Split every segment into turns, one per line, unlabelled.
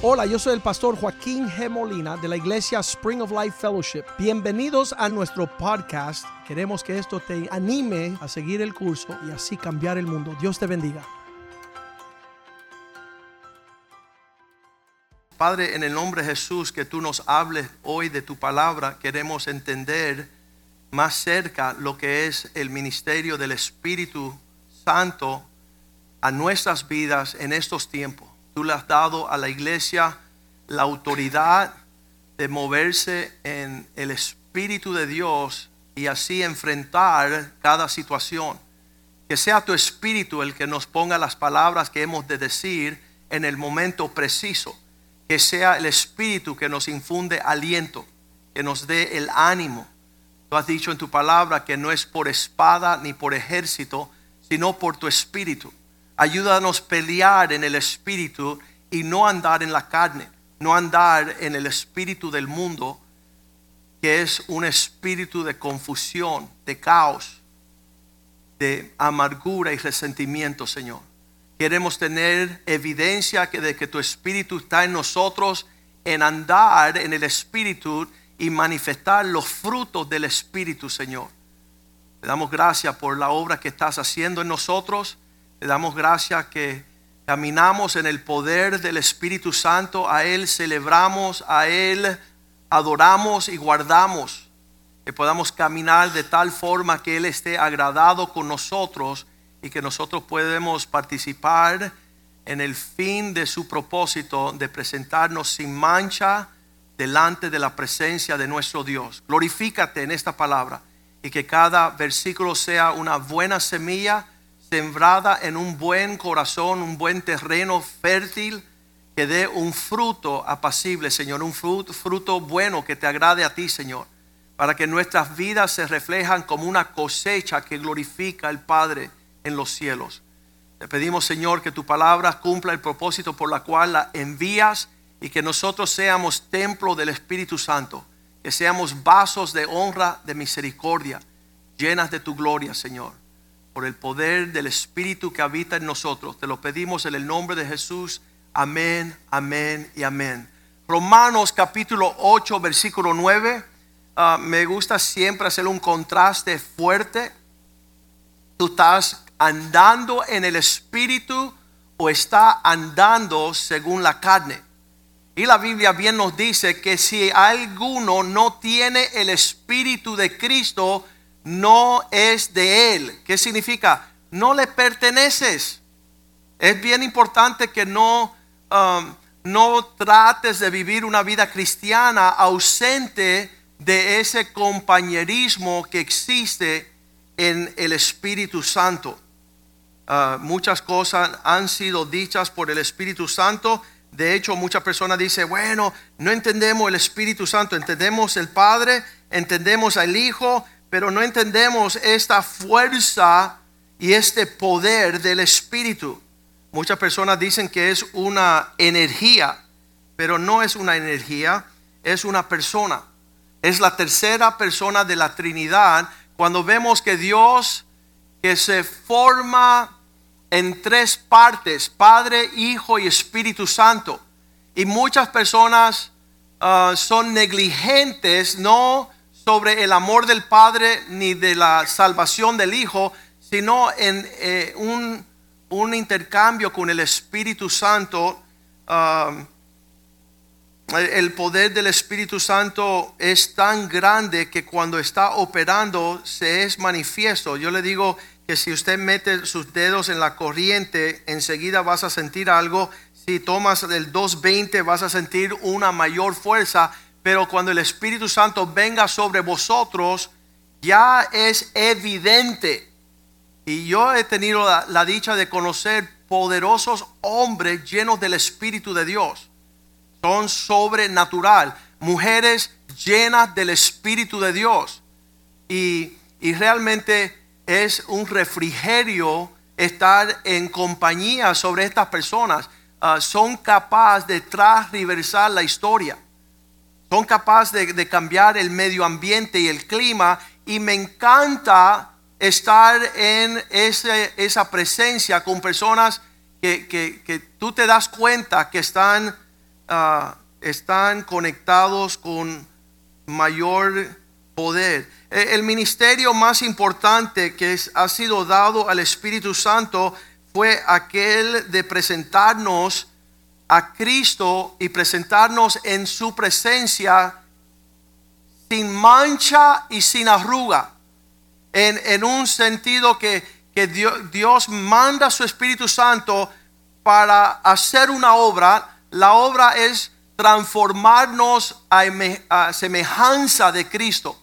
Hola, yo soy el pastor Joaquín G. Molina de la iglesia Spring of Life Fellowship. Bienvenidos a nuestro podcast. Queremos que esto te anime a seguir el curso y así cambiar el mundo. Dios te bendiga.
Padre, en el nombre de Jesús, que tú nos hables hoy de tu palabra, queremos entender más cerca lo que es el ministerio del Espíritu Santo a nuestras vidas en estos tiempos. Tú le has dado a la iglesia la autoridad de moverse en el Espíritu de Dios y así enfrentar cada situación. Que sea tu Espíritu el que nos ponga las palabras que hemos de decir en el momento preciso. Que sea el Espíritu que nos infunde aliento, que nos dé el ánimo. Tú has dicho en tu palabra que no es por espada ni por ejército, sino por tu Espíritu. Ayúdanos a pelear en el espíritu y no andar en la carne, no andar en el espíritu del mundo, que es un espíritu de confusión, de caos, de amargura y resentimiento, Señor. Queremos tener evidencia de que tu espíritu está en nosotros, en andar en el espíritu y manifestar los frutos del espíritu, Señor. Te damos gracias por la obra que estás haciendo en nosotros le damos gracias que caminamos en el poder del Espíritu Santo. A Él celebramos, a Él adoramos y guardamos. Que podamos caminar de tal forma que Él esté agradado con nosotros y que nosotros podemos participar en el fin de su propósito de presentarnos sin mancha delante de la presencia de nuestro Dios. Glorifícate en esta palabra y que cada versículo sea una buena semilla sembrada en un buen corazón, un buen terreno fértil, que dé un fruto apacible, Señor, un fruto, bueno que te agrade a ti, Señor, para que nuestras vidas se reflejan como una cosecha que glorifica al Padre en los cielos. Te pedimos, Señor, que tu palabra cumpla el propósito por la cual la envías y que nosotros seamos templo del Espíritu Santo, que seamos vasos de honra, de misericordia, llenas de tu gloria, Señor por el poder del Espíritu que habita en nosotros. Te lo pedimos en el nombre de Jesús. Amén, amén y amén. Romanos capítulo 8, versículo 9. Ah, me gusta siempre hacer un contraste fuerte. Tú estás andando en el Espíritu o está andando según la carne. Y la Biblia bien nos dice que si alguno no tiene el Espíritu de Cristo, no es de Él. ¿Qué significa? No le perteneces. Es bien importante que no, um, no trates de vivir una vida cristiana ausente de ese compañerismo que existe en el Espíritu Santo. Uh, muchas cosas han sido dichas por el Espíritu Santo. De hecho, muchas personas dicen, bueno, no entendemos el Espíritu Santo, entendemos el Padre, entendemos al Hijo, pero no entendemos esta fuerza y este poder del Espíritu. Muchas personas dicen que es una energía, pero no es una energía, es una persona. Es la tercera persona de la Trinidad cuando vemos que Dios que se forma en tres partes, Padre, Hijo y Espíritu Santo. Y muchas personas ah, son negligentes, no sobre el amor del Padre ni de la salvación del Hijo, sino en eh, un, intercambio con el Espíritu Santo. Um, el poder del Espíritu Santo es tan grande que cuando está operando se es manifiesto. Yo le digo que si usted mete sus dedos en la corriente, enseguida vas a sentir algo. Si tomas el 220 vas a sentir una mayor fuerza pero cuando el Espíritu Santo venga sobre vosotros, ya es evidente. Y yo he tenido la, dicha de conocer poderosos hombres llenos del Espíritu de Dios. Son sobrenatural. Mujeres llenas del Espíritu de Dios. Y, realmente es un refrigerio estar en compañía sobre estas personas. Ah, son capaces de transversar la historia son capaces de, cambiar el medio ambiente y el clima y me encanta estar en esa presencia con personas que, tú te das cuenta que están ah, están conectados con mayor poder. Eh, El ministerio más importante que ha sido dado al Espíritu Santo fue aquel de presentarnos a Cristo y presentarnos en su presencia sin mancha y sin arruga. En, en un sentido que, que Dios, Dios manda su Espíritu Santo para hacer una obra. La obra es transformarnos a, eme- a semejanza de Cristo.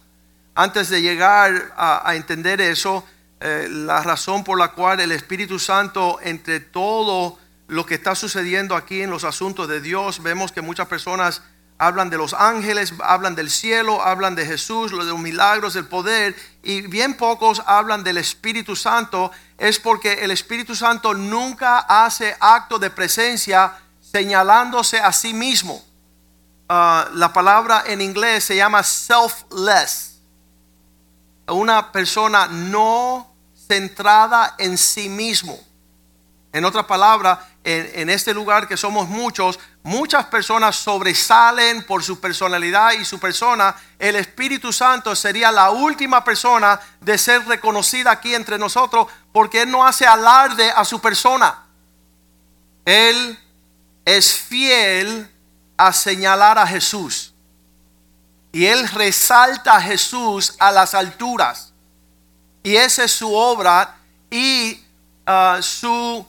Antes de llegar a, a entender eso, eh, la razón por la cual el Espíritu Santo, entre todo lo que está sucediendo aquí en los asuntos de Dios, vemos que muchas personas hablan de los ángeles, hablan del cielo, hablan de Jesús, los milagros, del poder, y bien pocos hablan del Espíritu Santo, es porque el Espíritu Santo nunca hace acto de presencia señalándose a sí mismo. Ah, la palabra en inglés se llama selfless una persona no centrada en sí mismo. En otras palabras, en, en este lugar que somos muchos, muchas personas sobresalen por su personalidad y su persona. El Espíritu Santo sería la última persona de ser reconocida aquí entre nosotros porque Él no hace alarde a su persona. Él es fiel a señalar a Jesús. Y él resalta a Jesús a las alturas. Y esa es su obra y ah, su,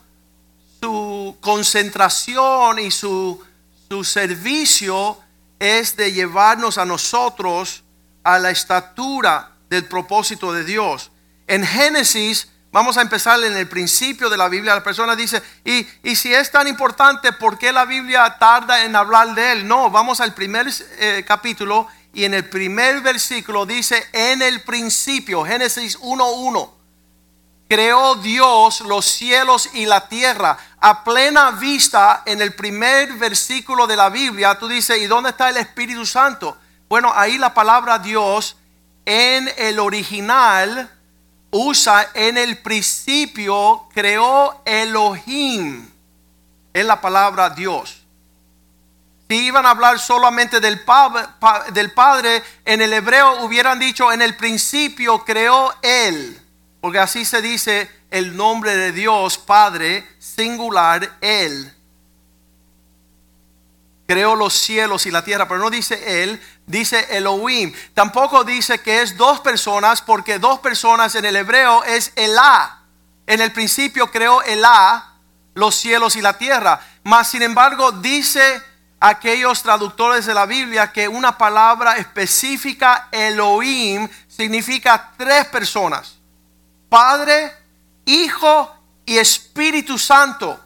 su concentración y su, su servicio es de llevarnos a nosotros a la estatura del propósito de Dios. En Génesis, vamos a empezar en el principio de la Biblia, la persona dice, y, y si es tan importante, ¿por qué la Biblia tarda en hablar de él? No, vamos al primer eh, capítulo y en el primer versículo dice, en el principio, Génesis 1.1, creó Dios los cielos y la tierra. A plena vista, en el primer versículo de la Biblia, tú dices, ¿y dónde está el Espíritu Santo? Bueno, ahí la palabra Dios en el original usa en el principio, creó Elohim. Es la palabra Dios. Si iban a hablar solamente del, del Padre, en el hebreo hubieran dicho, en el principio creó Él. Porque así se dice el nombre de Dios, Padre, singular, Él. Creó los cielos y la tierra, pero no dice Él, dice Elohim. Tampoco dice que es dos personas, porque dos personas en el hebreo es Elá. En el principio creó Elá los cielos y la tierra. Mas, sin embargo, dice aquellos traductores de la Biblia que una palabra específica, Elohim, significa tres personas. Padre, Hijo y Espíritu Santo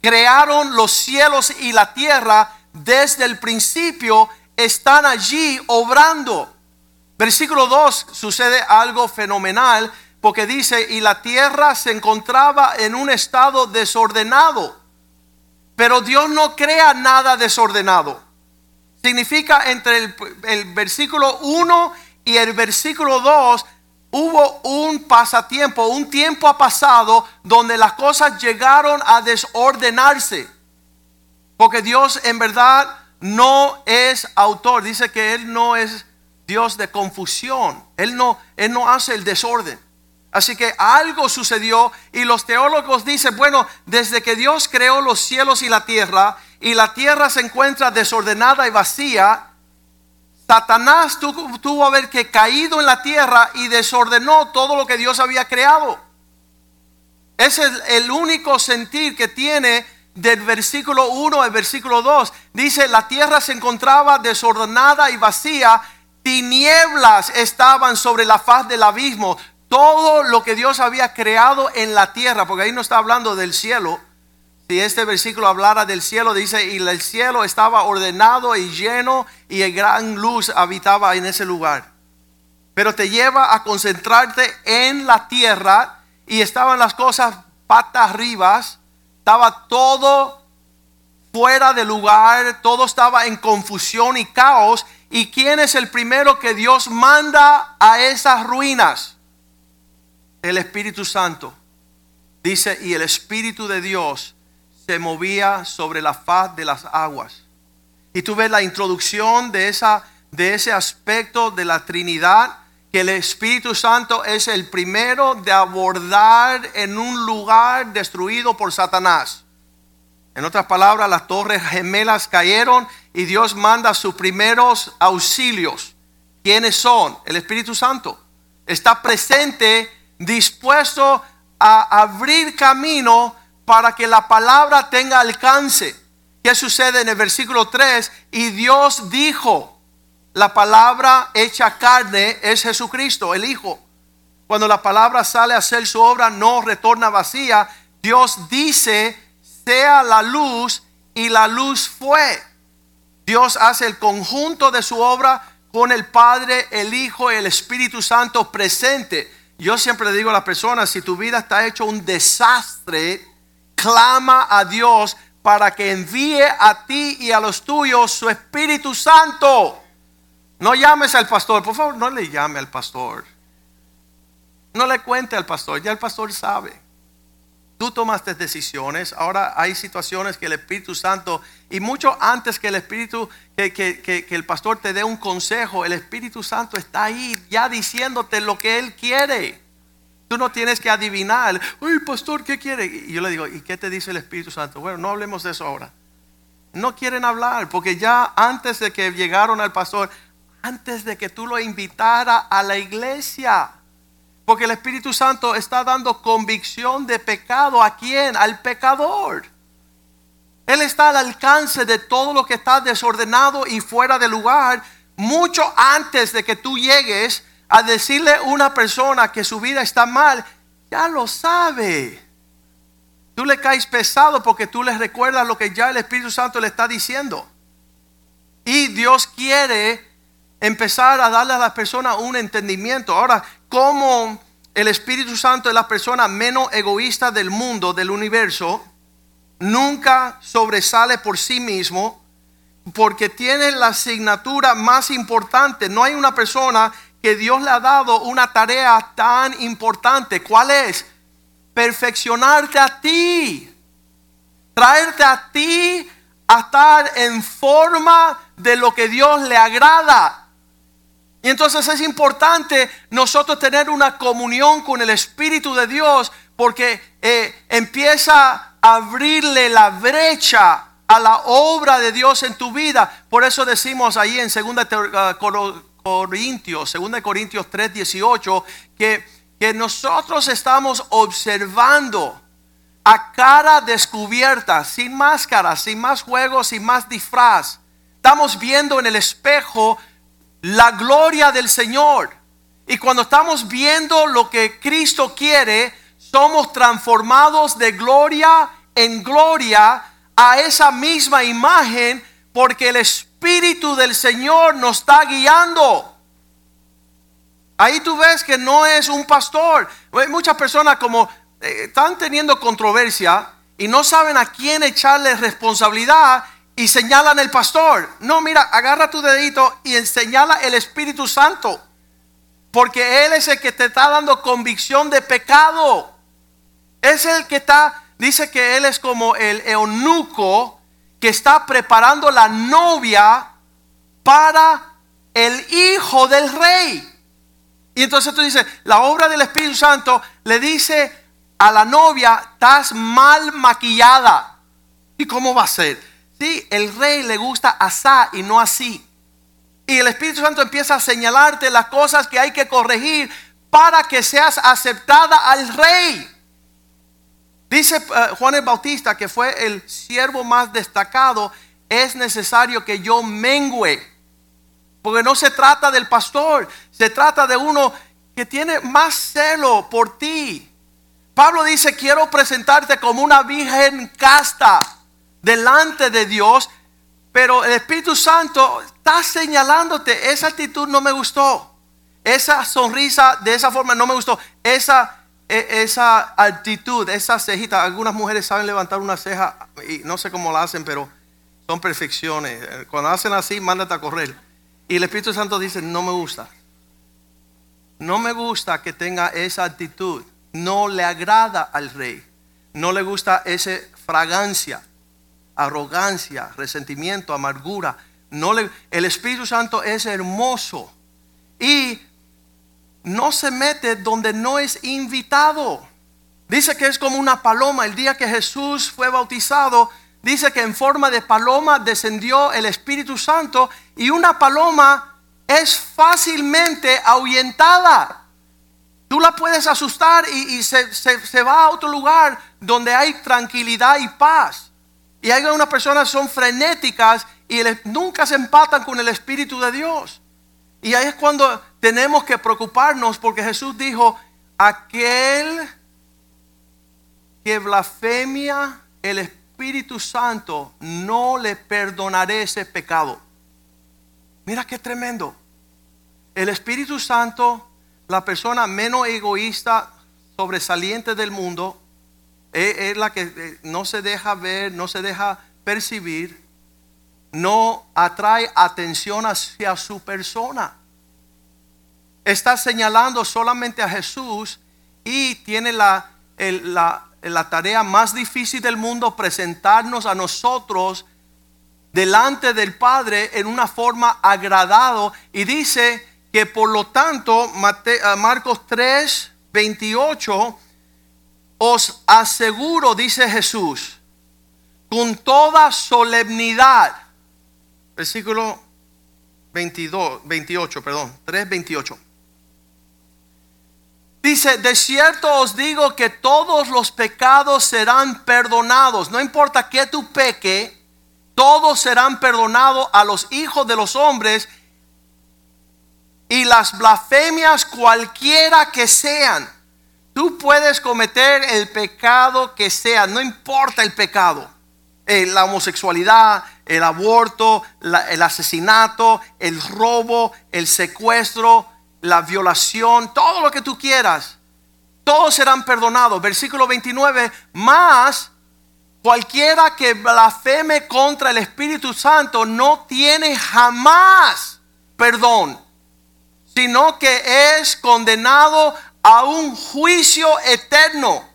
crearon los cielos y la tierra desde el principio, están allí obrando. Versículo 2 sucede algo fenomenal porque dice, y la tierra se encontraba en un estado desordenado, pero Dios no crea nada desordenado. Significa entre el, versículo 1 y el versículo 2 hubo un pasatiempo, un tiempo ha pasado donde las cosas llegaron a desordenarse. Porque Dios en verdad no es autor. Dice que Él no es Dios de confusión. Él no, él no hace el desorden. Así que algo sucedió y los teólogos dicen, bueno, desde que Dios creó los cielos y la tierra y la tierra se encuentra desordenada y vacía, Satanás tuvo, tuvo a ver que caído en la tierra y desordenó todo lo que Dios había creado. Ese es el único sentir que tiene del versículo 1 al versículo 2. Dice, la tierra se encontraba desordenada y vacía, tinieblas estaban sobre la faz del abismo. Todo lo que Dios había creado en la tierra, porque ahí no está hablando del cielo. Si este versículo hablara del cielo, dice, y el cielo estaba ordenado y lleno y el gran luz habitaba en ese lugar. Pero te lleva a concentrarte en la tierra y estaban las cosas patas arriba, estaba todo fuera de lugar, todo estaba en confusión y caos. ¿Y quién es el primero que Dios manda a esas ruinas? El Espíritu Santo. Dice, y el Espíritu de Dios se movía sobre la faz de las aguas. y tú ves la introducción de, esa, de ese aspecto de la Trinidad, que el Espíritu Santo es el primero de abordar en un lugar destruido por Satanás. En otras palabras, las torres gemelas cayeron y Dios manda sus primeros auxilios. ¿Quiénes son? El Espíritu Santo. Está presente, dispuesto a abrir camino para que la palabra tenga alcance. ¿Qué sucede en el versículo 3? Y Dios dijo, la palabra hecha carne es Jesucristo, el Hijo. Cuando la palabra sale a hacer su obra, no retorna vacía. Dios dice, sea la luz y la luz fue. Dios hace el conjunto de su obra con el Padre, el Hijo el Espíritu Santo presente. Yo siempre le digo a las personas, si tu vida está hecho un desastre, clama a Dios para que envíe a ti y a los tuyos su Espíritu Santo. No llames al pastor, por favor, no le llame al pastor. No le cuente al pastor, ya el pastor sabe. Tú tomaste decisiones, ahora hay situaciones que el Espíritu Santo, y mucho antes que el Espíritu, que, que, que, el pastor te dé un consejo, el Espíritu Santo está ahí ya diciéndote lo que Él quiere. Tú no tienes que adivinar, uy, pastor, ¿qué quiere? Y yo le digo, ¿y qué te dice el Espíritu Santo? Bueno, no hablemos de eso ahora. No quieren hablar, porque ya antes de que llegaron al pastor, antes de que tú lo invitara a la iglesia, porque el Espíritu Santo está dando convicción de pecado a quién? Al pecador. Él está al alcance de todo lo que está desordenado y fuera de lugar, mucho antes de que tú llegues a decirle a una persona que su vida está mal, ya lo sabe. Tú le caes pesado porque tú le recuerdas lo que ya el Espíritu Santo le está diciendo. Y Dios quiere empezar a darle a la persona un entendimiento. Ahora, como el Espíritu Santo es la persona menos egoísta del mundo, del universo, nunca sobresale por sí mismo porque tiene la asignatura más importante. No hay una persona que Dios le ha dado una tarea tan importante. ¿Cuál es? Perfeccionarte a ti. Traerte a ti a estar en forma de lo que Dios le agrada. Y entonces es importante nosotros tener una comunión con el Espíritu de Dios porque eh, empieza a abrirle la brecha a la obra de Dios en tu vida. Por eso decimos ahí en 2 ah, Corintios, 2 Corintios 3, 18, que, que nosotros estamos observando a cara descubierta, sin máscara, sin más juegos, sin más disfraz. Estamos viendo en el espejo la gloria del Señor. Y cuando estamos viendo lo que Cristo quiere, somos transformados de gloria en gloria a esa misma imagen porque el Espíritu del Señor nos está guiando. Ahí tú ves que no es un pastor. Hay muchas personas como eh, están teniendo controversia y no saben a quién echarle responsabilidad y señalan el pastor. No, mira, agarra tu dedito y señala el Espíritu Santo. Porque Él es el que te está dando convicción de pecado. Es el que está, dice que Él es como el eunuco que está preparando la novia para el hijo del rey. Y entonces tú dices, la obra del Espíritu Santo le dice a la novia, estás mal maquillada. ¿Y cómo va a ser? Sí, el rey le gusta asá y no así. Y el Espíritu Santo empieza a señalarte las cosas que hay que corregir para que seas aceptada al rey. Dice eh, Juan el Bautista, que fue el siervo más destacado, es necesario que yo mengüe. Porque no se trata del pastor, se trata de uno que tiene más celo por ti. Pablo dice, quiero presentarte como una virgen casta delante de Dios, pero el Espíritu Santo está señalándote, esa actitud no me gustó, esa sonrisa de esa forma no me gustó, esa, esa actitud, esa cejita, algunas mujeres saben levantar una ceja y no sé cómo la hacen, pero son perfecciones. Cuando hacen así, mándate a correr. Y el Espíritu Santo dice, no me gusta. No me gusta que tenga esa actitud. No le agrada al rey. No le gusta esa fragancia. arrogancia, resentimiento, amargura. No le, el Espíritu Santo es hermoso y no se mete donde no es invitado. Dice que es como una paloma. El día que Jesús fue bautizado, dice que en forma de paloma descendió el Espíritu Santo y una paloma es fácilmente ahuyentada. Tú la puedes asustar y, se, va a otro lugar donde hay tranquilidad y paz. Y hay algunas personas son frenéticas y nunca se empatan con el Espíritu de Dios. Y ahí es cuando tenemos que preocuparnos porque Jesús dijo, aquel que blasfemia el Espíritu Santo, no le perdonaré ese pecado. Mira qué tremendo. El Espíritu Santo la persona menos egoísta, sobresaliente del mundo, es, la que eh, no se deja ver, no se deja percibir, no atrae atención hacia su persona. Está señalando solamente a Jesús y tiene la, la, tarea más difícil del mundo, presentarnos a nosotros delante del Padre en una forma agradado. Y dice, que por lo tanto, ah, Marcos 3, 28, os aseguro, dice Jesús, con toda solemnidad, versículo 22, 28, perdón, 3, 28. Dice, de cierto os digo que todos los pecados serán perdonados. No importa que tú peque, todos serán perdonados a los hijos de los hombres y las blasfemias cualquiera que sean. Tú puedes cometer el pecado que sea, no importa el pecado. Eh, la homosexualidad, el aborto, el asesinato, el robo, el secuestro, la violación, todo lo que tú quieras. Todos serán perdonados. Versículo 29, más cualquiera que blasfeme contra el Espíritu Santo no tiene jamás perdón sino que es condenado a un juicio eterno.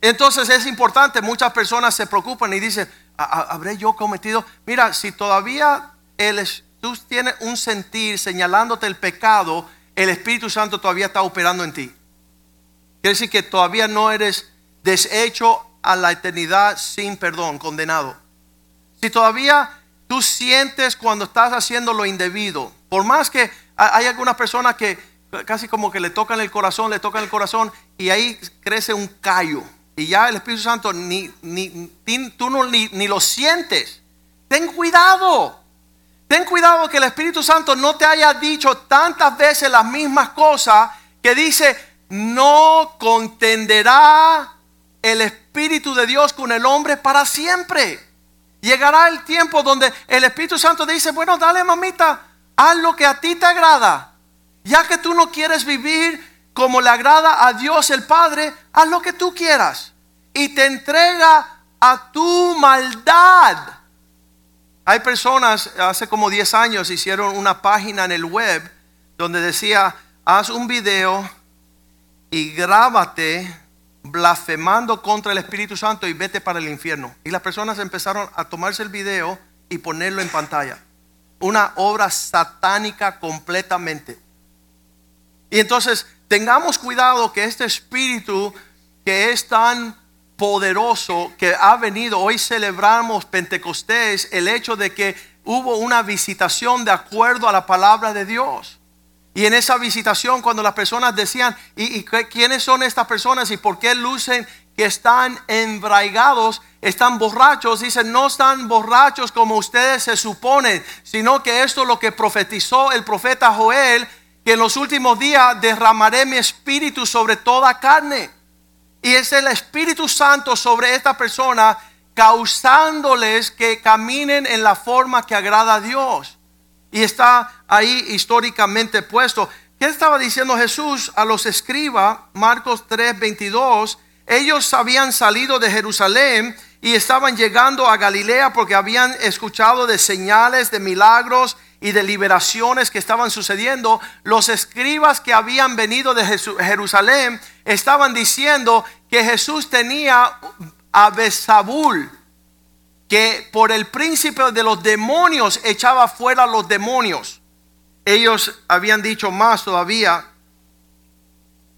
Entonces es importante, muchas personas se preocupan y dicen, ¿habré yo cometido? Mira, si todavía el, tú tienes un sentir señalándote el pecado, el Espíritu Santo todavía está operando en ti. Quiere decir que todavía no eres deshecho a la eternidad sin perdón, condenado. Si todavía tú sientes cuando estás haciendo lo indebido, por más que hay algunas personas que casi como que le tocan el corazón, le tocan el corazón y ahí crece un callo. Y ya el Espíritu Santo ni, tú no, ni lo sientes. Ten cuidado. Ten cuidado que el Espíritu Santo no te haya dicho tantas veces las mismas cosas que dice, no contenderá el Espíritu de Dios con el hombre para siempre. Llegará el tiempo donde el Espíritu Santo dice, bueno, dale mamita, haz lo que a ti te agrada. Ya que tú no quieres vivir como le agrada a Dios el Padre, haz lo que tú quieras. Y te entrega a tu maldad. Hay personas, hace como 10 años hicieron una página en el web donde decía, haz un video y grábate blasfemando contra el Espíritu Santo y vete para el infierno. Y las personas empezaron a tomarse el video y ponerlo en pantalla una obra satánica completamente. Y entonces tengamos cuidado que este espíritu que es tan poderoso que ha venido, hoy celebramos Pentecostés, el hecho de que hubo una visitación de acuerdo a la palabra de Dios. Y en esa visitación, cuando las personas decían, ¿y, quiénes son estas personas y por qué lucen que están embraigados, están borrachos, dicen, no están borrachos como ustedes se suponen, sino que esto es lo que profetizó el profeta Joel, que en los últimos días derramaré mi espíritu sobre toda carne. Y es el Espíritu Santo sobre esta persona, causándoles que caminen en la forma que agrada a Dios. Y está ahí históricamente puesto. ¿Qué estaba diciendo Jesús a los escribas? Marcos 3, 22 ellos habían salido de Jerusalén y estaban llegando a Galilea porque habían escuchado de señales, de milagros y de liberaciones que estaban sucediendo. Los escribas que habían venido de Jerusalén estaban diciendo que Jesús tenía a Besabul. que por el príncipe de los demonios echaba fuera a los demonios. Ellos habían dicho más todavía,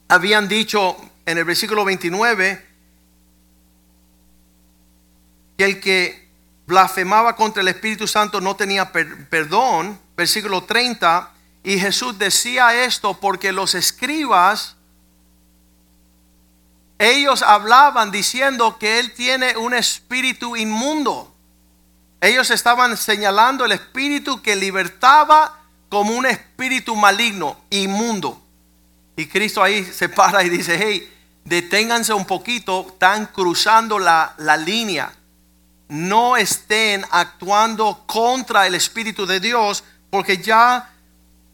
habían dicho en el versículo 29 que el que blasfemaba contra el Espíritu Santo no tenía per- perdón, versículo 30, y Jesús decía esto porque los escribas, ellos hablaban diciendo que él tiene un espíritu inmundo. Ellos estaban señalando el espíritu que libertaba como un espíritu maligno, inmundo. Y Cristo ahí se para y dice, hey, deténganse un poquito, están cruzando la, la línea. No estén actuando contra el Espíritu de Dios, porque ya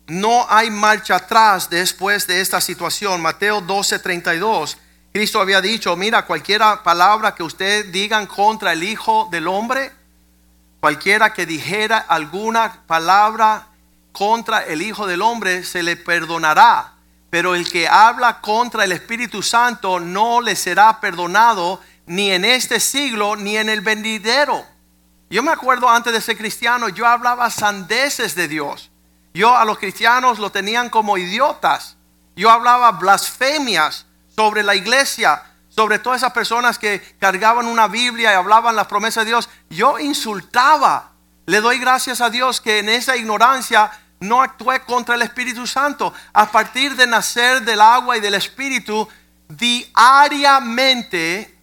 no hay marcha atrás después de esta situación. Mateo 12, 32. Cristo había dicho, mira, cualquiera palabra que ustedes digan contra el Hijo del Hombre, cualquiera que dijera alguna palabra contra el Hijo del Hombre, se le perdonará. Pero el que habla contra el Espíritu Santo no le será perdonado ni en este siglo ni en el venidero. Yo me acuerdo antes de ser cristiano, yo hablaba sandeces de Dios. Yo a los cristianos lo tenían como idiotas. Yo hablaba blasfemias sobre la iglesia, sobre todas esas personas que cargaban una Biblia y hablaban las promesas de Dios. Yo insultaba. Le doy gracias a Dios que en esa ignorancia no actué contra el Espíritu Santo. A partir de nacer del agua y del Espíritu, diariamente,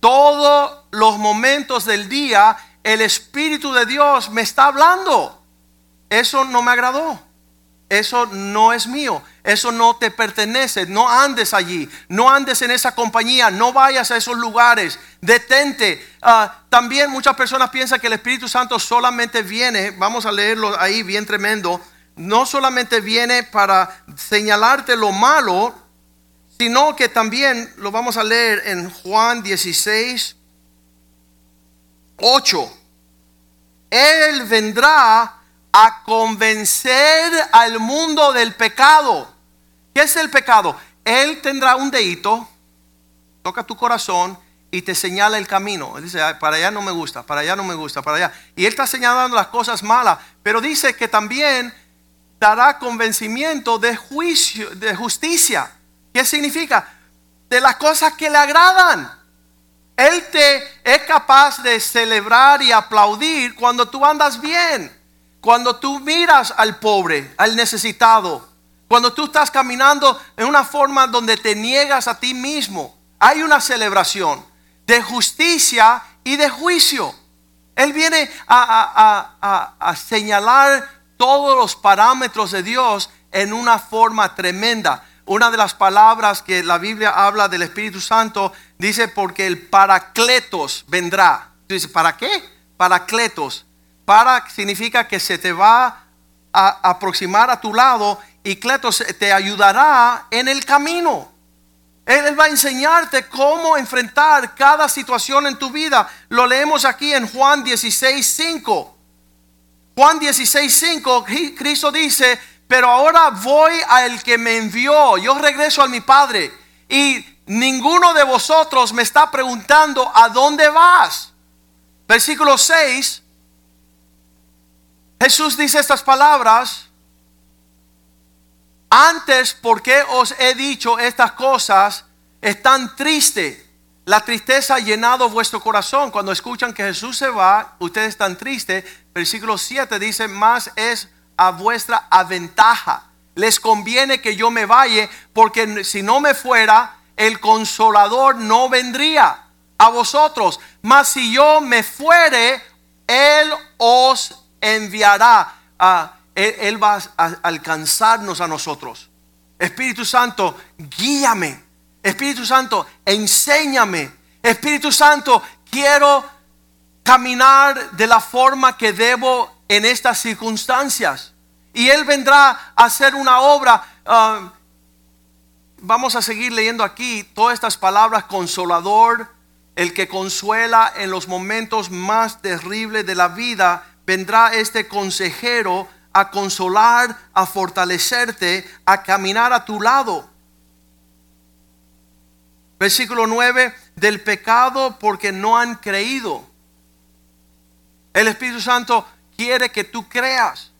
todos los momentos del día, el Espíritu de Dios me está hablando. Eso no me agradó. Eso no es mío. Eso no te pertenece. No andes allí. No andes en esa compañía. No vayas a esos lugares. Detente. Ah, también muchas personas piensan que el Espíritu Santo solamente viene, vamos a leerlo ahí bien tremendo, no solamente viene para señalarte lo malo, sino que también lo vamos a leer en Juan 16, 8. Él vendrá a convencer al mundo del pecado. ¿Qué es el pecado? Él tendrá un dedito, toca tu corazón y te señala el camino. Él dice, "Ay, para allá no me gusta, para allá no me gusta, para allá. Y él está señalando las cosas malas, pero dice que también dará convencimiento de juicio, de justicia. ¿Qué significa? De las cosas que le agradan. Él te es capaz de celebrar y aplaudir cuando tú andas bien, cuando tú miras al pobre, al necesitado, cuando tú estás caminando en una forma donde te niegas a ti mismo. Hay una celebración de justicia y de juicio. Él viene a, señalar todos los parámetros de Dios en una forma tremenda. Una de las palabras que la Biblia habla del Espíritu Santo dice porque el paracletos vendrá. Tú dices, ¿para qué? Paracletos. Para significa que se te va a aproximar a tu lado y cletos te ayudará en el camino. Él, va a enseñarte cómo enfrentar cada situación en tu vida. Lo leemos aquí en Juan 16, 5. Juan 16, 5, Cristo dice, pero ahora voy al que me envió, yo regreso a mi Padre y ninguno de vosotros me está preguntando a dónde vas. Versículo 6, Jesús dice estas palabras, antes porque os he dicho estas cosas, están tristes. La tristeza ha llenado vuestro corazón. Cuando escuchan que Jesús se va, ustedes están tristes. Versículo 7 dice, más es a vuestra aventaja. Les conviene que yo me vaya, porque si no me fuera, el consolador no vendría a vosotros. Mas si yo me fuere, Él os enviará. a él, va a alcanzarnos a nosotros. Espíritu Santo, guíame. Espíritu Santo, enséñame. Espíritu Santo, quiero caminar de la forma que debo en estas circunstancias. Y Él vendrá a hacer una obra. ah, vamos a seguir leyendo aquí todas estas palabras, consolador, el que consuela en los momentos más terribles de la vida. Vendrá este consejero a consolar, a fortalecerte, a caminar a tu lado. Versículo 9, del pecado porque no han creído. El Espíritu Santo quiere que tú creas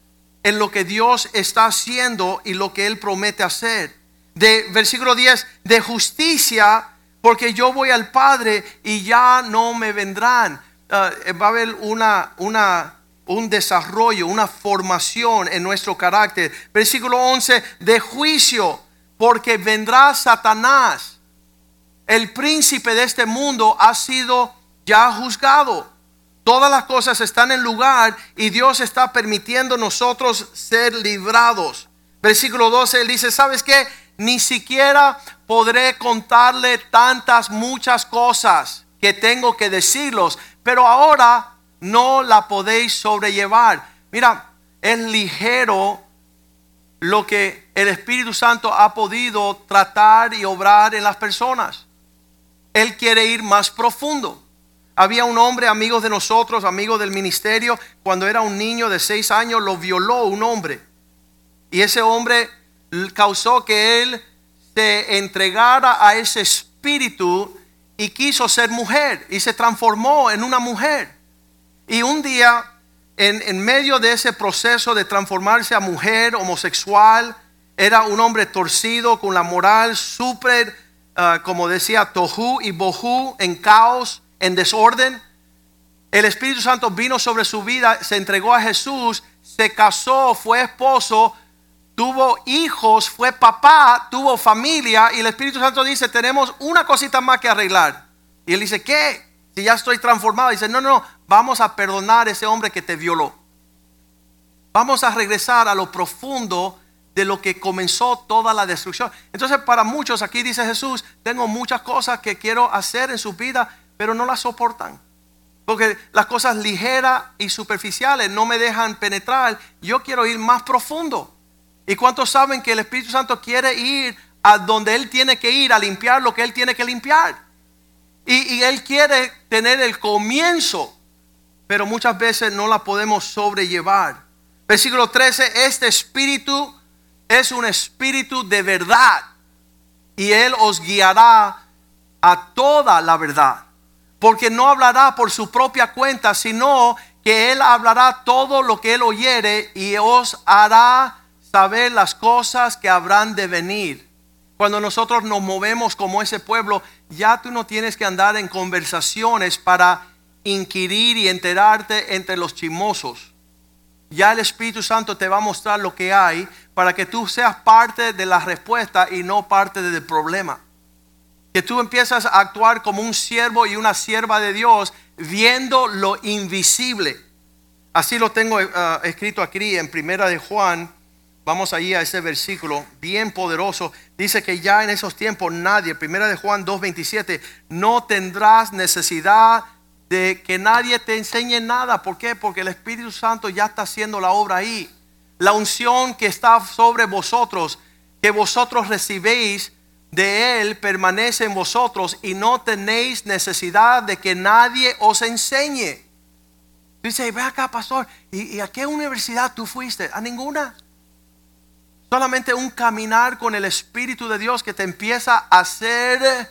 en lo que Dios está haciendo y lo que Él promete hacer. De versículo 10, de justicia, porque yo voy al Padre y ya no me vendrán. Ah, va a haber una, una, un desarrollo, una formación en nuestro carácter. Versículo 11, de juicio, porque vendrá Satanás. El príncipe de este mundo ha sido ya juzgado. Todas las cosas están en lugar y Dios está permitiendo nosotros ser librados. Versículo 12, él dice, ¿sabes qué? Ni siquiera podré contarle tantas, muchas cosas que tengo que decirlos, pero ahora no la podéis sobrellevar. Mira, es ligero lo que el Espíritu Santo ha podido tratar y obrar en las personas. Él quiere ir más profundo. Había un hombre, amigo de nosotros, amigo del ministerio, cuando era un niño de seis años, lo violó un hombre. Y ese hombre causó que él se entregara a ese espíritu y quiso ser mujer y se transformó en una mujer. Y un día, en, medio de ese proceso de transformarse a mujer homosexual, era un hombre torcido con la moral súper, ah, como decía, tohu y bohu, en caos en desorden. El Espíritu Santo vino sobre su vida, se entregó a Jesús, se casó, fue esposo, tuvo hijos, fue papá, tuvo familia y el Espíritu Santo dice, tenemos una cosita más que arreglar. Y él dice, ¿qué? Si ya estoy transformado. dice, no, no, vamos a perdonar a ese hombre que te violó. Vamos a regresar a lo profundo de lo que comenzó toda la destrucción. Entonces, para muchos aquí dice Jesús, tengo muchas cosas que quiero hacer en su vida, pero no la soportan. Porque las cosas ligeras y superficiales no me dejan penetrar. Yo quiero ir más profundo. ¿Y cuántos saben que el Espíritu Santo quiere ir a donde Él tiene que ir, a limpiar lo que Él tiene que limpiar? Y, y Él quiere tener el comienzo, pero muchas veces no la podemos sobrellevar. Versículo 13, este espíritu es un espíritu de verdad y Él os guiará a toda la verdad porque no hablará por su propia cuenta, sino que él hablará todo lo que él oyere y os hará saber las cosas que habrán de venir. Cuando nosotros nos movemos como ese pueblo, ya tú no tienes que andar en conversaciones para inquirir y enterarte entre los chimosos. Ya el Espíritu Santo te va a mostrar lo que hay para que tú seas parte de la respuesta y no parte del problema que tú empiezas a actuar como un siervo y una sierva de Dios, viendo lo invisible. Así lo tengo eh, escrito aquí en Primera de Juan. Vamos allí a ese versículo bien poderoso. Dice que ya en esos tiempos nadie, Primera de Juan 2:27, no tendrás necesidad de que nadie te enseñe nada. ¿Por qué? Porque el Espíritu Santo ya está haciendo la obra ahí. La unción que está sobre vosotros, que vosotros recibéis, de Él permanece en vosotros y no tenéis necesidad de que nadie os enseñe. Dice, ve acá, pastor, ¿y, a qué universidad tú fuiste? A ninguna. Solamente un caminar con el Espíritu de Dios que te empieza a ser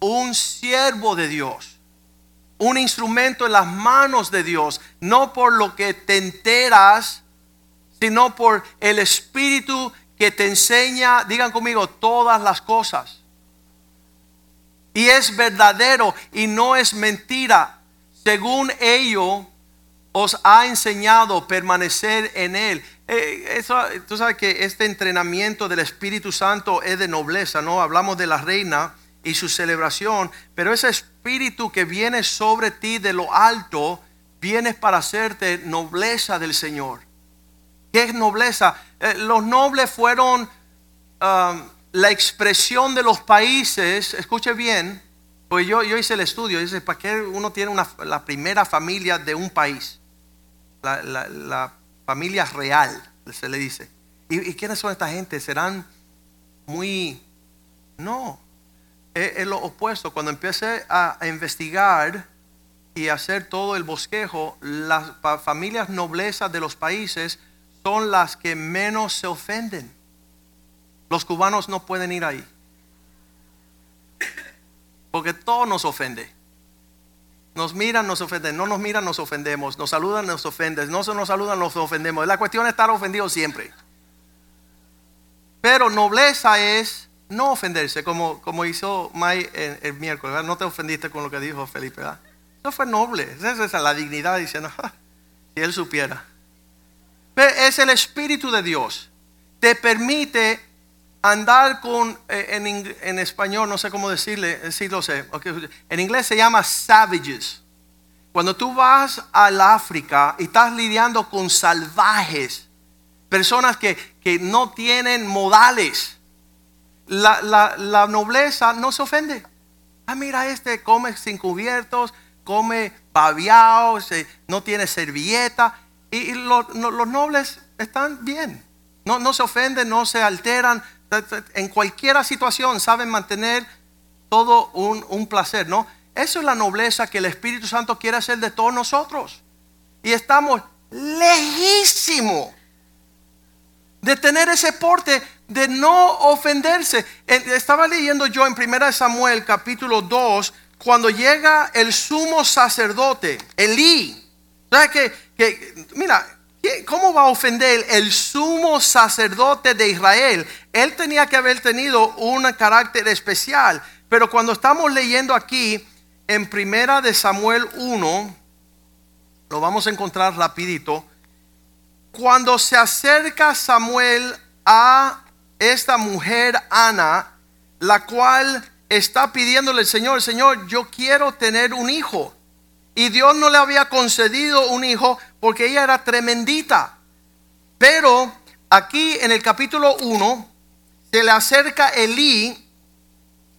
un siervo de Dios. Un instrumento en las manos de Dios. No por lo que te enteras, sino por el Espíritu que te enseña, digan conmigo, todas las cosas. Y es verdadero y no es mentira. Según ello os ha enseñado permanecer en él. Eh, eso, tú sabes que este entrenamiento del Espíritu Santo es de nobleza, ¿no? Hablamos de la reina y su celebración, pero ese espíritu que viene sobre ti de lo alto, viene para hacerte nobleza del Señor. ¿Qué es nobleza? Eh, los nobles fueron um, la expresión de los países, escuche bien, pues yo, yo hice el estudio, dice, ¿para qué uno tiene una, la primera familia de un país? La, familia real, se le dice. ¿Y, quiénes son esta gente? ¿Serán muy... No, es, lo opuesto. Cuando empecé a, investigar y hacer todo el bosquejo, las familias noblezas de los países son las que menos se ofenden. Los cubanos no pueden ir ahí. Porque todo nos ofende. Nos miran, nos ofenden. No nos miran, nos ofendemos. Nos saludan, nos ofenden. No se nos saludan, nos ofendemos. La cuestión es estar ofendido siempre. Pero nobleza es no ofenderse, como, como hizo May el, el miércoles. ¿verdad? No te ofendiste con lo que dijo Felipe. ¿verdad? Eso fue noble. Esa es la dignidad diciendo, "Ja, si él supiera. Pero es el Espíritu de Dios. Te permite andar con, eh, en, en español, no sé cómo decirle, eh, sí lo sé. En inglés se llama savages. Cuando tú vas al África y estás lidiando con salvajes, personas que, que no tienen modales, la, la- la nobleza no se ofende. Ah, mira, este come sin cubiertos, come babiao, no tiene servilleta. Y, los nobles están bien. No, no se ofenden, no se alteran. En cualquier situación saben mantener todo un, un placer, ¿no? Eso es la nobleza que el Espíritu Santo quiere hacer de todos nosotros. Y estamos lejísimos de tener ese porte de no ofenderse. En- Estaba leyendo yo en 1 Samuel capítulo 2, cuando llega el sumo sacerdote, Elí. ¿Sabes que, que- mira, ¿qué- ¿cómo va a ofender el sumo sacerdote de Israel? Él tenía que haber tenido un carácter especial. Pero cuando estamos leyendo aquí en 1 de Samuel 1, lo vamos a encontrar rapidito cuando se acerca Samuel a esta mujer Ana, la cual está pidiéndole al Señor, Señor, yo quiero tener un hijo. Y Dios no le había concedido un hijo porque ella era tremendita. Pero aquí en el capítulo 1 se le acerca Elí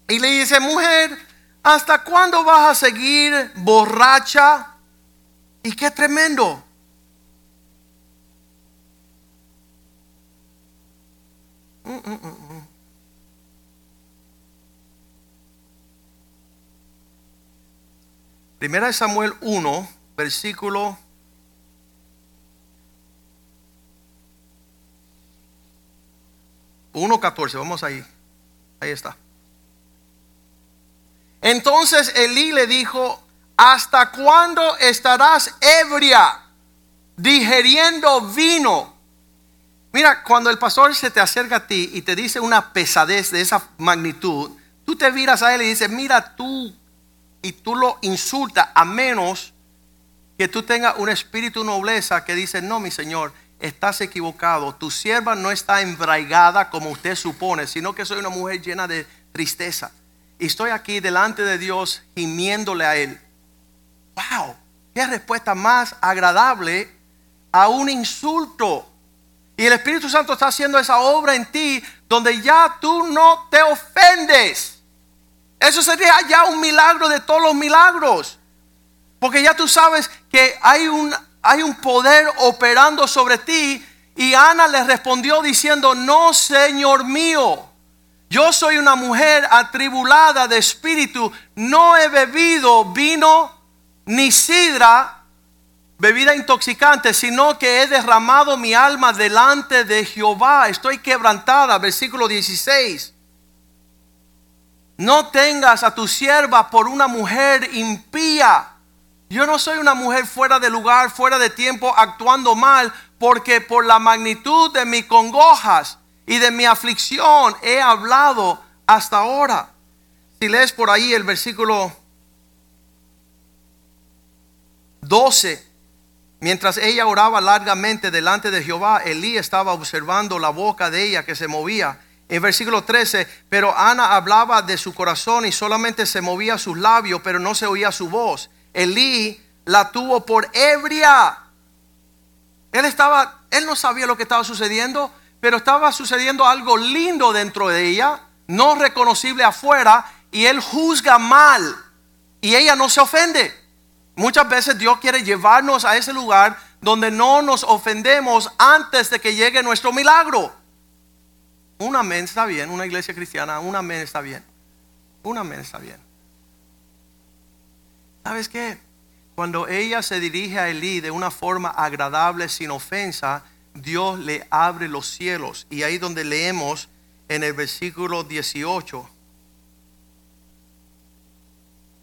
y le dice, mujer, ¿hasta cuándo vas a seguir borracha? Y qué tremendo. Primera de Samuel 1, versículo uno 14, vamos ahí. Ahí está. Entonces Elí le dijo, ¿hasta cuándo estarás ebria digeriendo vino? Mira, cuando el pastor se te acerca a ti y te dice una pesadez de esa magnitud, tú te miras a él y dices, mira tú, y tú lo insultas a menos que tú tengas un espíritu nobleza que dice, no, mi señor, estás equivocado, tu sierva no está embraigada como usted supone, sino que soy una mujer llena de tristeza. Y estoy aquí delante de Dios gimiéndole a Él. ¡Wow! ¡Qué respuesta más agradable a un insulto! Y el Espíritu Santo está haciendo esa obra en ti donde ya tú no te ofendes. Eso sería ya un milagro de todos los milagros. Porque ya tú sabes que hay un, hay un poder operando sobre ti. Y Ana le respondió diciendo, no, Señor mío. Yo soy una mujer atribulada de espíritu. No he bebido vino ni sidra bebida intoxicante, sino que he derramado mi alma delante de Jehová. Estoy quebrantada, versículo 16. No tengas a tu sierva por una mujer impía. Yo no soy una mujer fuera de lugar, fuera de tiempo, actuando mal, porque por la magnitud de mis congojas y de mi aflicción he hablado hasta ahora. Si lees por ahí el versículo 12, Mientras ella oraba largamente delante de Jehová, Elí estaba observando la boca de ella que se movía. En versículo 13, pero Ana hablaba de su corazón y solamente se movía sus labios, pero no se oía su voz. Elí la tuvo por ebria. Él estaba, él no sabía lo que estaba sucediendo, pero estaba sucediendo algo lindo dentro de ella, no reconocible afuera, y él juzga mal. Y ella no se ofende. Muchas veces Dios quiere llevarnos a ese lugar donde no nos ofendemos antes de que llegue nuestro milagro. Un amén está bien, una iglesia cristiana, un amén está bien. Un amén está bien. ¿Sabes qué? Cuando ella se dirige a Elí de una forma agradable, sin ofensa, Dios le abre los cielos. Y ahí donde leemos en el versículo 18.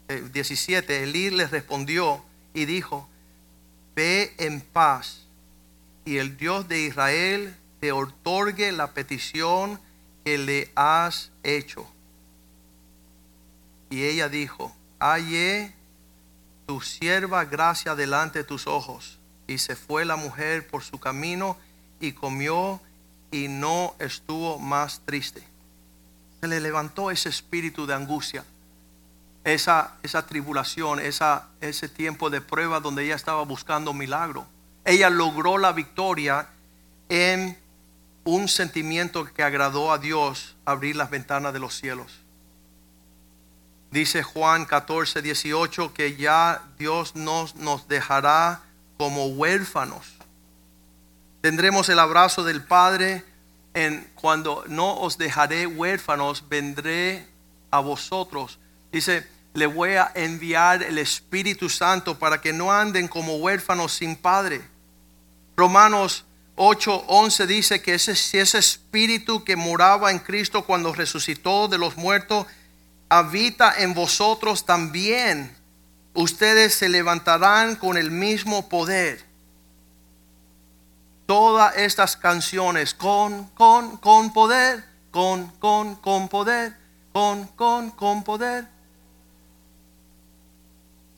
eh, 17, Elí le respondió y dijo, ve en paz y el Dios de Israel te otorgue la petición que le has hecho. Y ella dijo, hallé tu sierva gracia delante de tus ojos. Y se fue la mujer por su camino y comió y no estuvo más triste. Se le levantó ese espíritu de angustia, esa, esa tribulación, esa, ese tiempo de prueba donde ella estaba buscando milagro. Ella logró la victoria en un sentimiento que agradó a Dios, abrir las ventanas de los cielos. Dice Juan 14, 18 que ya Dios nos, nos dejará como huérfanos. Tendremos el abrazo del Padre en cuando no os dejaré huérfanos, vendré a vosotros. Dice, le voy a enviar el Espíritu Santo para que no anden como huérfanos sin padre. Romanos 8, 11 dice que ese, ese espíritu que moraba en Cristo cuando resucitó de los muertos habita en vosotros también. Ustedes se levantarán con el mismo poder. Todas estas canciones con, con, con poder, con, con, con poder, con, con, con poder.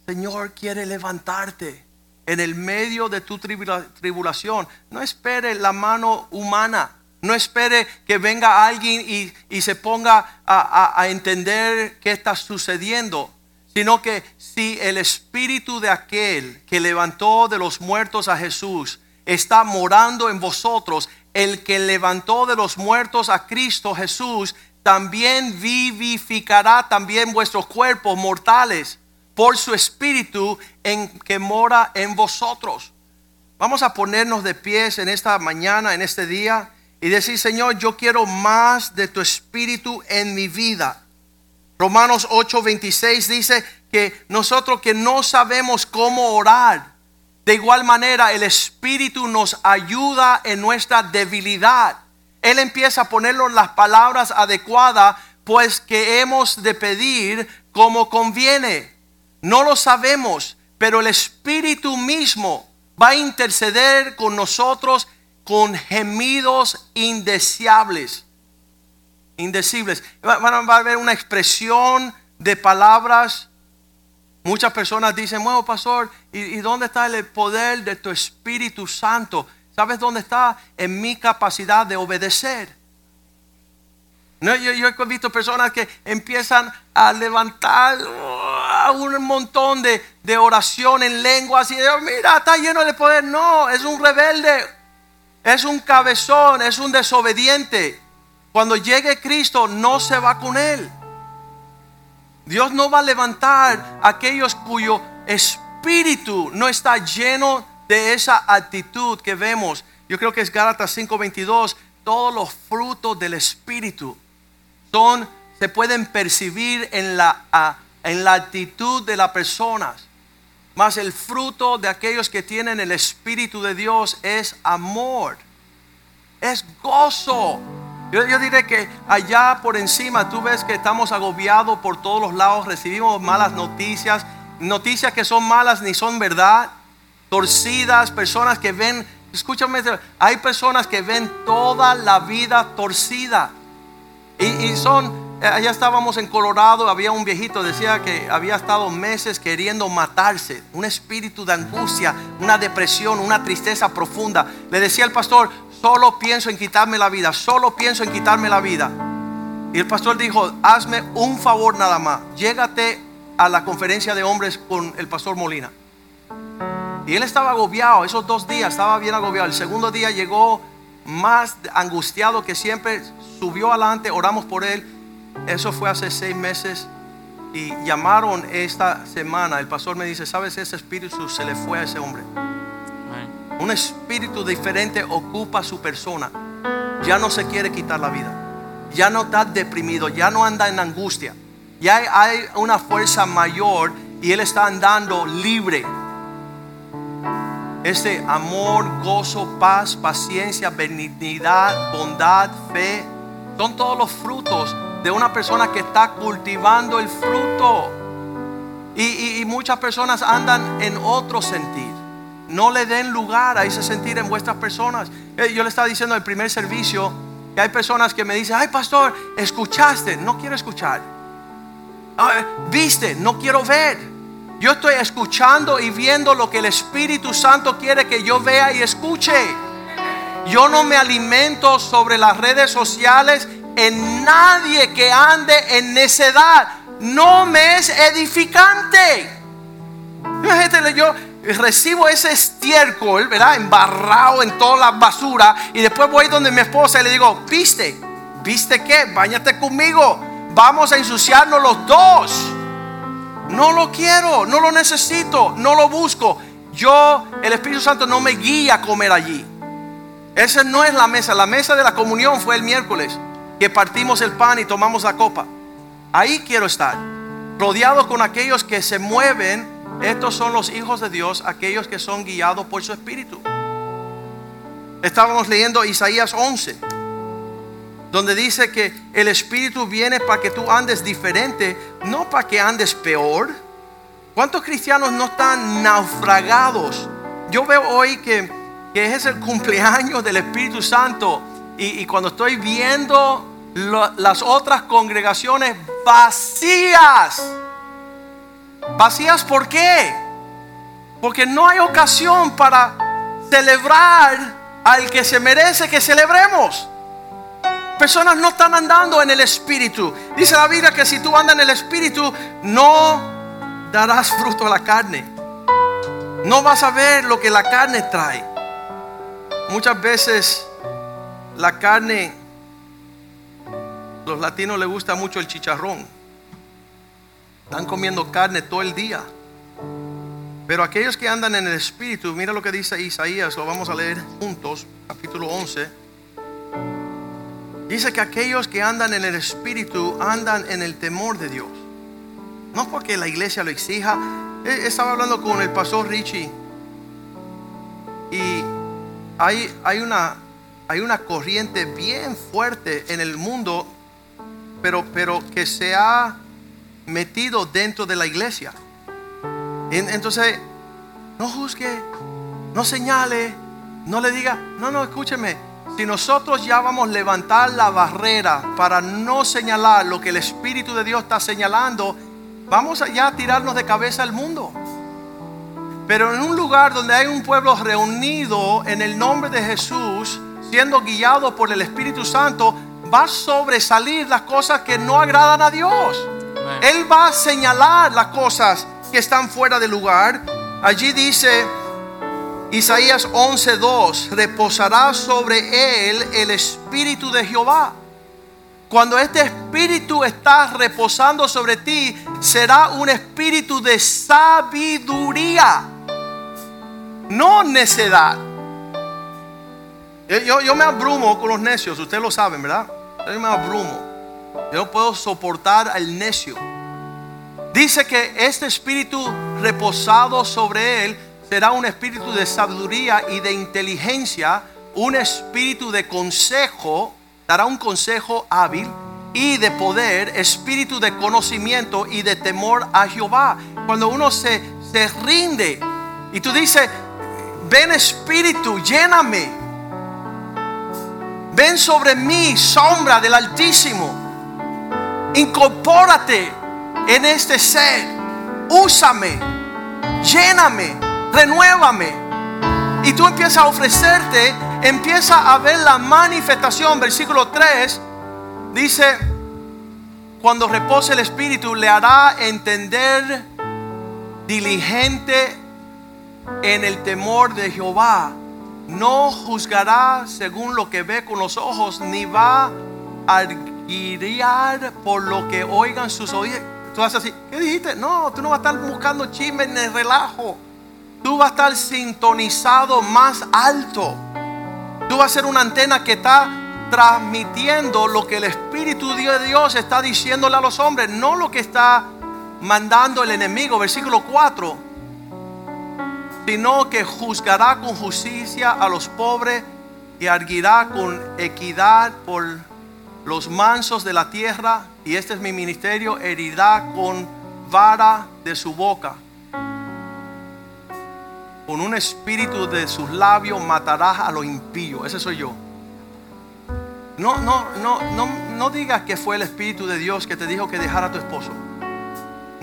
Señor quiere levantarte en el medio de tu tribula- tribulación. No espere la mano humana. No espere que venga alguien y, se ponga a, a- a entender qué está sucediendo. Sino que si el espíritu de aquel que levantó de los muertos a Jesús está morando en vosotros, el que levantó de los muertos a Cristo Jesús, también vivificará también vuestros cuerpos mortales por su espíritu en que mora en vosotros. Vamos a ponernos de pies en esta mañana, en este día, y decir, Señor, yo quiero más de tu espíritu en mi vida. Romanos 8:26 dice que nosotros que no sabemos cómo orar, de igual manera el Espíritu nos ayuda en nuestra debilidad. Él empieza a ponernos las palabras adecuadas, pues que hemos de pedir como conviene. No lo sabemos, pero el Espíritu mismo va a interceder con nosotros con gemidos indeseables indecibles. Va, van- va a haber una expresión de palabras. Muchas personas dicen, bueno, pastor, ¿y, dónde está el poder de tu Espíritu Santo? ¿Sabes dónde está? En mi capacidad de obedecer. No, yo, yo he visto personas que empiezan a levantar un montón de, de oración en lenguas y de, mira, está lleno de poder. No, es un rebelde, es un cabezón, es un desobediente. Cuando llegue Cristo, no se va con él. Dios no va a levantar a aquellos cuyo espíritu no está lleno de esa actitud que vemos. Yo creo que es Gálatas 5:22. Todos los frutos del espíritu son, se pueden percibir en la, en la actitud de las personas. Mas el fruto de aquellos que tienen el espíritu de Dios es amor es gozo. Yo, diré que allá por encima tú ves que estamos agobiados por todos los lados, recibimos malas noticias, noticias que son malas ni son verdad, torcidas, personas que ven, escúchame, hay personas que ven toda la vida torcida. Y, son, allá estábamos en Colorado, había un viejito, decía que había estado meses queriendo matarse, un espíritu de angustia, una depresión, una tristeza profunda. Le decía al pastor, solo pienso en quitarme la vida, solo pienso en quitarme la vida. Y el pastor dijo, hazme un favor nada más, llégate a la conferencia de hombres con el pastor Molina. Y él estaba agobiado, esos dos días estaba bien agobiado. El segundo día llegó más angustiado que siempre, subió adelante, oramos por él. Eso fue hace seis meses. Y llamaron esta semana, el pastor me dice, ¿sabes? Ese espíritu se le fue a ese hombre. Un espíritu diferente ocupa su persona. Ya no se quiere quitar la vida. Ya no está deprimido, ya no anda en angustia. Ya hay, una fuerza mayor y él está andando libre. Este amor, gozo, paz, paciencia, benignidad, bondad, fe, son todos los frutos de una persona que está cultivando el fruto. Y, y- muchas personas andan en otro sentir. No le den lugar a ese sentir en vuestras personas. Eh, Yo le estaba diciendo en el primer servicio que hay personas que me dicen, ay pastor, escuchaste, no quiero escuchar. Ah, Viste, no quiero ver. Yo estoy escuchando y viendo lo que el Espíritu Santo quiere que yo vea y escuche. Yo no me alimento sobre las redes sociales en nadie que ande en necedad. No me es edificante. Imagínate, yo recibo ese estiércol, ¿verdad? Embarrado en toda la basura. Y después voy donde mi esposa y le digo, ¿viste? ¿Viste qué? Báñate conmigo. Vamos a ensuciarnos los dos. No lo quiero, no lo necesito, no lo busco. Yo, el Espíritu Santo no me guía a comer allí. Esa no es la mesa. La mesa de la comunión fue el miércoles que partimos el pan y tomamos la copa. Ahí quiero estar, rodeado con aquellos que se mueven. Estos son los hijos de Dios, aquellos que son guiados por su Espíritu. Estábamos leyendo Isaías 11, donde dice que el Espíritu viene para que tú andes diferente, no para que andes peor. ¿Cuántos cristianos no están naufragados? Yo veo hoy que, que es el cumpleaños del Espíritu Santo y, y cuando estoy viendo las otras congregaciones vacías, vacías ¿por qué? Porque no hay ocasión para celebrar al que se merece que celebremos. Personas no están andando en el Espíritu. Dice la Biblia que si tú andas en el Espíritu, no darás fruto a la carne. No vas a ver lo que la carne trae. Muchas veces la carne, los latinos les gusta mucho el chicharrón. Están comiendo carne todo el día. Pero aquellos que andan en el Espíritu, mira lo que dice Isaías, lo vamos a leer juntos, capítulo 11. Dice que aquellos que andan en el Espíritu andan en el temor de Dios. No porque la iglesia lo exija. Eh, Estaba hablando con el pastor Richie y hay, hay, una, hay una corriente bien fuerte en el mundo, pero, pero que se ha metido dentro de la iglesia. En- Entonces, no juzgue, no señale, no le diga, no, no, escúcheme. Si nosotros ya vamos a levantar la barrera para no señalar lo que el Espíritu de Dios está señalando, vamos a ya tirarnos de cabeza al mundo. Pero en un lugar donde hay un pueblo reunido en el nombre de Jesús, siendo guiado por el Espíritu Santo, va a sobresalir las cosas que no agradan a Dios. Él va a señalar las cosas que están fuera de lugar. Allí dice Isaías 11:2, reposará sobre él el espíritu de Jehová. Cuando este espíritu está reposando sobre ti, será un espíritu de sabiduría, no necedad. Yo, yo- yo me abrumo con los necios, ustedes lo saben, ¿verdad? Yo me abrumo. Yo no puedo soportar al necio. Dice que este espíritu reposado sobre él será un espíritu de sabiduría y de inteligencia, un espíritu de consejo, dará un consejo hábil y de poder, espíritu de conocimiento y de temor a Jehová. Cuando uno se, se rinde y tú dices, ven espíritu, lléname, ven sobre mí, sombra del Altísimo incorpórate en este ser, úsame, lléname, renuévame. Y tú empiezas a ofrecerte, empieza a ver la manifestación. Versículo 3 dice, cuando repose el Espíritu, le hará entender diligente en el temor de Jehová. No juzgará según lo que ve con los ojos, ni va a guiar por lo que oigan sus oídos. Tú vas así, ¿qué dijiste? No, tú no vas a estar buscando chisme en el relajo. Tú vas a estar sintonizado más alto. Tú vas a ser una antena que está transmitiendo lo que el Espíritu de Dios está diciéndole a los hombres, no lo que está mandando el enemigo. Versículo 4 sino que juzgará con justicia a los pobres y arguirá con equidad por los mansos de la tierra. Y este es mi ministerio, herirá con vara de su boca, con un espíritu de sus labios matarás a los impíos. Ese soy yo. No, no, no, no, no digas que fue el Espíritu de Dios que te dijo que dejara a tu esposo.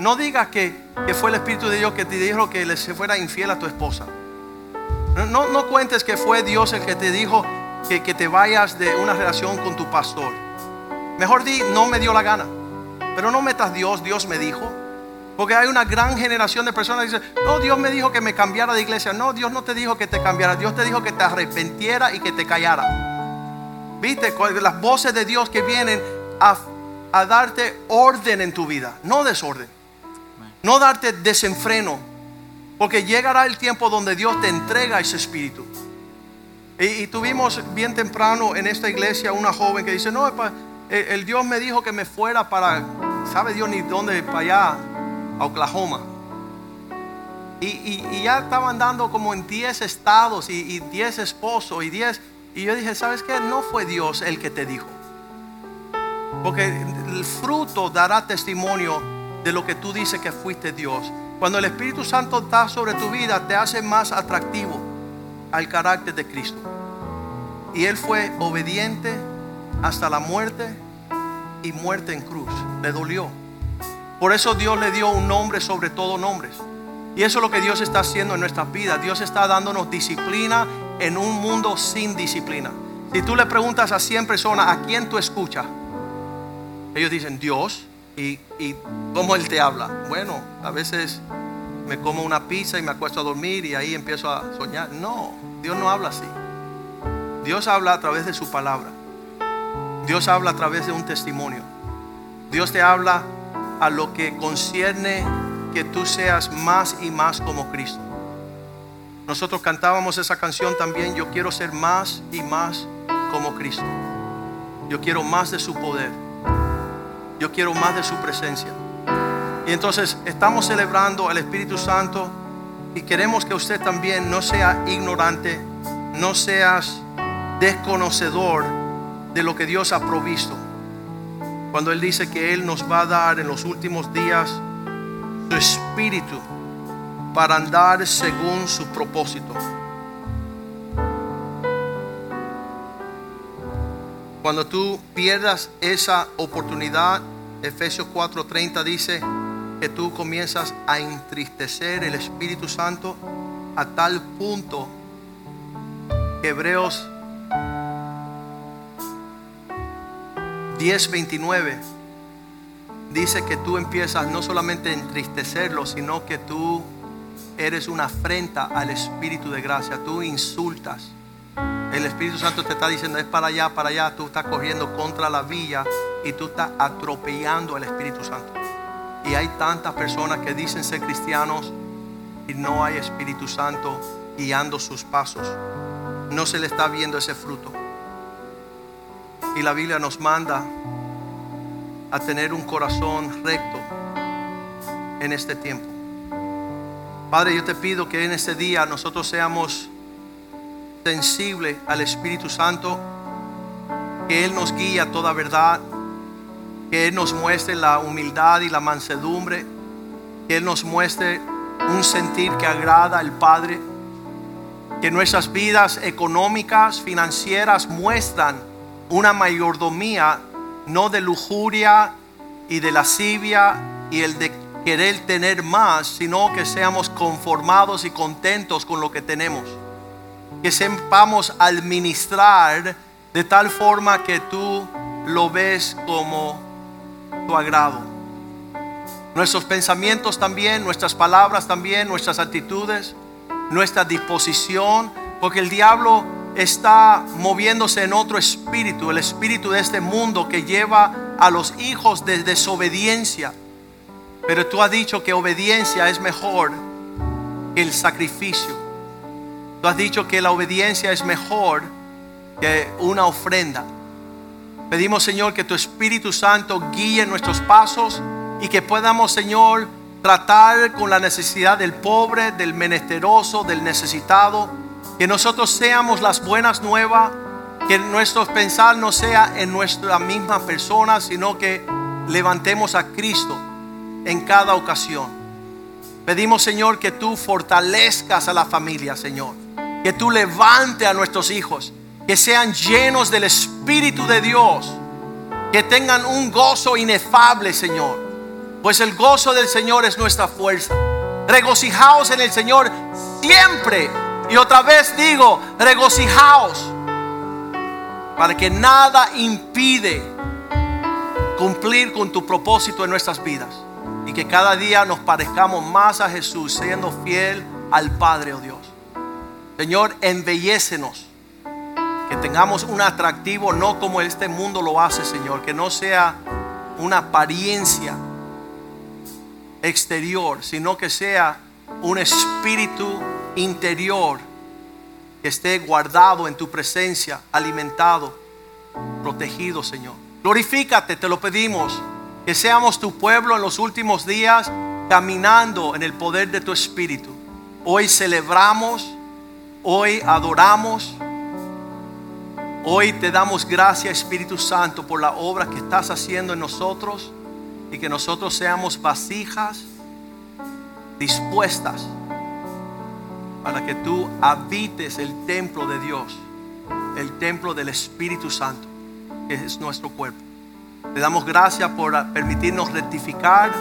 No digas que, que fue el Espíritu de Dios que te dijo que le se fuera infiel a tu esposa. No, no, no cuentes que fue Dios el que te dijo que, que te vayas de una relación con tu pastor. Mejor di, no me dio la gana. Pero no metas Dios, Dios me dijo. Porque hay una gran generación de personas que dicen, no, Dios me dijo que me cambiara de iglesia. No, Dios no te dijo que te cambiara. Dios te dijo que te arrepentiera y que te callara. ¿Viste? Las voces de Dios que vienen a, a darte orden en tu vida, no desorden. No darte desenfreno. Porque llegará el tiempo donde Dios te entrega ese espíritu. Y, tuvimos bien temprano en esta iglesia una joven que dice, no, el, el Dios me dijo que me fuera para, ¿sabe Dios ni dónde? Para allá, a Oklahoma. Y, y, y, ya estaban dando como en 10 estados y 10 esposos y 10. Y yo dije, ¿sabes qué? No fue Dios el que te dijo. Porque el fruto dará testimonio de lo que tú dices que fuiste Dios. Cuando el Espíritu Santo está sobre tu vida, te hace más atractivo al carácter de Cristo. Y Él fue obediente hasta la muerte y muerte en cruz. Le dolió. Por eso Dios le dio un nombre sobre todo nombres. Y eso es lo que Dios está haciendo en nuestras vidas. Dios está dándonos disciplina en un mundo sin disciplina. Si tú le preguntas a 100 personas, ¿a quién tú escuchas? Ellos dicen, Dios. ¿Y, cómo Él te habla? Bueno, a veces me como una pizza y me acuesto a dormir y ahí empiezo a soñar. No, Dios no habla así. Dios habla a través de su palabra. Dios habla a través de un testimonio. Dios te habla a lo que concierne que tú seas más y más como Cristo. Nosotros cantábamos esa canción también, yo quiero ser más y más como Cristo. Yo quiero más de su poder. Yo quiero más de su presencia. Y entonces estamos celebrando al Espíritu Santo y queremos que usted también no sea ignorante, no seas desconocedor de lo que Dios ha provisto. Cuando Él dice que Él nos va a dar en los últimos días su espíritu para andar según su propósito. Cuando tú pierdas esa oportunidad, Efesios 4:30 dice que tú comienzas a entristecer el Espíritu Santo a tal punto Hebreos 10:29 dice que tú empiezas no solamente a entristecerlo, sino que tú eres una afrenta al Espíritu de gracia. Tú insultas. El Espíritu Santo te está diciendo es para allá, para allá. Tú estás corriendo contra la vía y tú estás atropellando al Espíritu Santo. Y hay tantas personas que dicen ser cristianos y no hay Espíritu Santo guiando sus pasos. No se le está viendo ese fruto. Y la Biblia nos manda a tener un corazón recto en este tiempo. Padre, yo te pido que en este día nosotros seamos sensibles al Espíritu Santo, que Él nos guíe a toda verdad, que Él nos muestre la humildad y la mansedumbre, que Él nos muestre un sentir que agrada al Padre, que nuestras vidas económicas, financieras muestran una mayordomía no de lujuria y de lascivia y el de querer tener más, sino que seamos conformados y contentos con lo que tenemos. Que sepamos administrar de tal forma que tú lo ves como tu agrado. Nuestros pensamientos también, nuestras palabras también, nuestras actitudes, nuestra disposición, porque el diablo está moviéndose en otro espíritu, el espíritu de este mundo que lleva a los hijos de desobediencia pero tú has dicho que obediencia es mejor que el sacrificio. Tú has dicho que la obediencia es mejor que una ofrenda. Pedimos, Señor, que tu Espíritu Santo guíe nuestros pasos y que podamos, Señor, tratar con la necesidad del pobre, del menesteroso, del necesitado. Que nosotros seamos las buenas nuevas, que nuestro pensar no sea en nuestra misma persona, sino que levantemos a Cristo en cada ocasión. Pedimos, Señor, que tú fortalezcas a la familia, Señor. Que tú levante a nuestros hijos, que sean llenos del Espíritu de Dios, que tengan un gozo inefable, Señor. Pues el gozo del Señor es nuestra fuerza. Regocijaos en el Señor siempre. Y otra vez digo, regocijaos. Para que nada impide cumplir con tu propósito en nuestras vidas. Y que cada día nos parezcamos más a Jesús, siendo fiel al Padre, oh Dios. Señor, embellécenos. Que tengamos un atractivo no como este mundo lo hace, Señor. Que no sea una apariencia exterior, sino que sea un espíritu interior que esté guardado en tu presencia, alimentado, protegido, Señor. Glorifícate, te lo pedimos. Que seamos tu pueblo en los últimos días, caminando en el poder de tu espíritu. Hoy celebramos, hoy adoramos, hoy te damos gracias, Espíritu Santo, por la obra que estás haciendo en nosotros y que nosotros seamos vasijas dispuestas para que tú habites el templo de Dios, el templo del Espíritu Santo, que es nuestro cuerpo. Te damos gracias por permitirnos rectificar.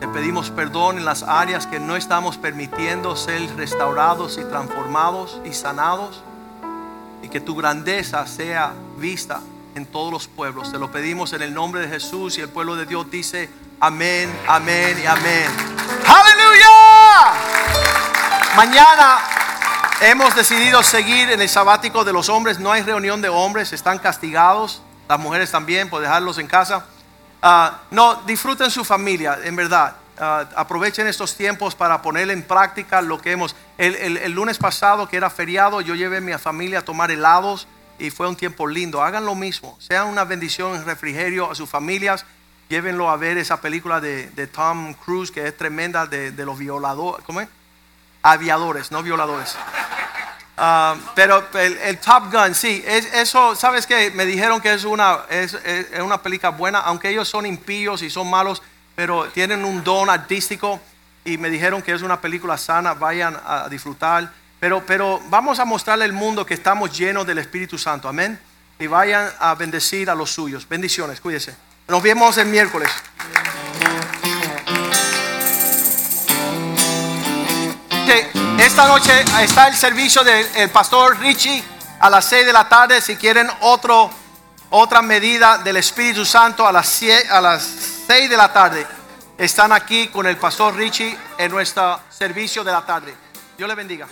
Te pedimos perdón en las áreas que no estamos permitiendo ser restaurados y transformados y sanados. Y que tu grandeza sea vista en todos los pueblos. Te lo pedimos en el nombre de Jesús y el pueblo de Dios dice amén, amén y amén. Aleluya. Mañana hemos decidido seguir en el sabático de los hombres. No hay reunión de hombres, están castigados. Las mujeres también, por dejarlos en casa. Ah, no, disfruten su familia, en verdad. Ah, aprovechen estos tiempos para poner en práctica lo que hemos. El, lunes pasado, que era feriado, yo llevé a mi familia a tomar helados y fue un tiempo lindo. Hagan lo mismo. Sean una bendición en refrigerio a sus familias. Llévenlo a ver esa película de, de Tom Cruise que es tremenda de, de los violadores. ¿Cómo es? Aviadores, no violadores. Uh, pero el, Top Gun, sí, es, eso, ¿sabes qué? Me dijeron que es una, es, es, una película buena, aunque ellos son impíos y son malos, pero tienen un don artístico y me dijeron que es una película sana, vayan a disfrutar. Pero, pero vamos a mostrarle al mundo que estamos llenos del Espíritu Santo, amén. Y vayan a bendecir a los suyos. Bendiciones, cuídense. Nos vemos el miércoles. Esta noche está el servicio del pastor Richie a las 6 de la tarde. Si quieren otra medida del Espíritu Santo a las, a las 6 de la tarde, están aquí con el pastor Richie en nuestro servicio de la tarde. Dios le bendiga.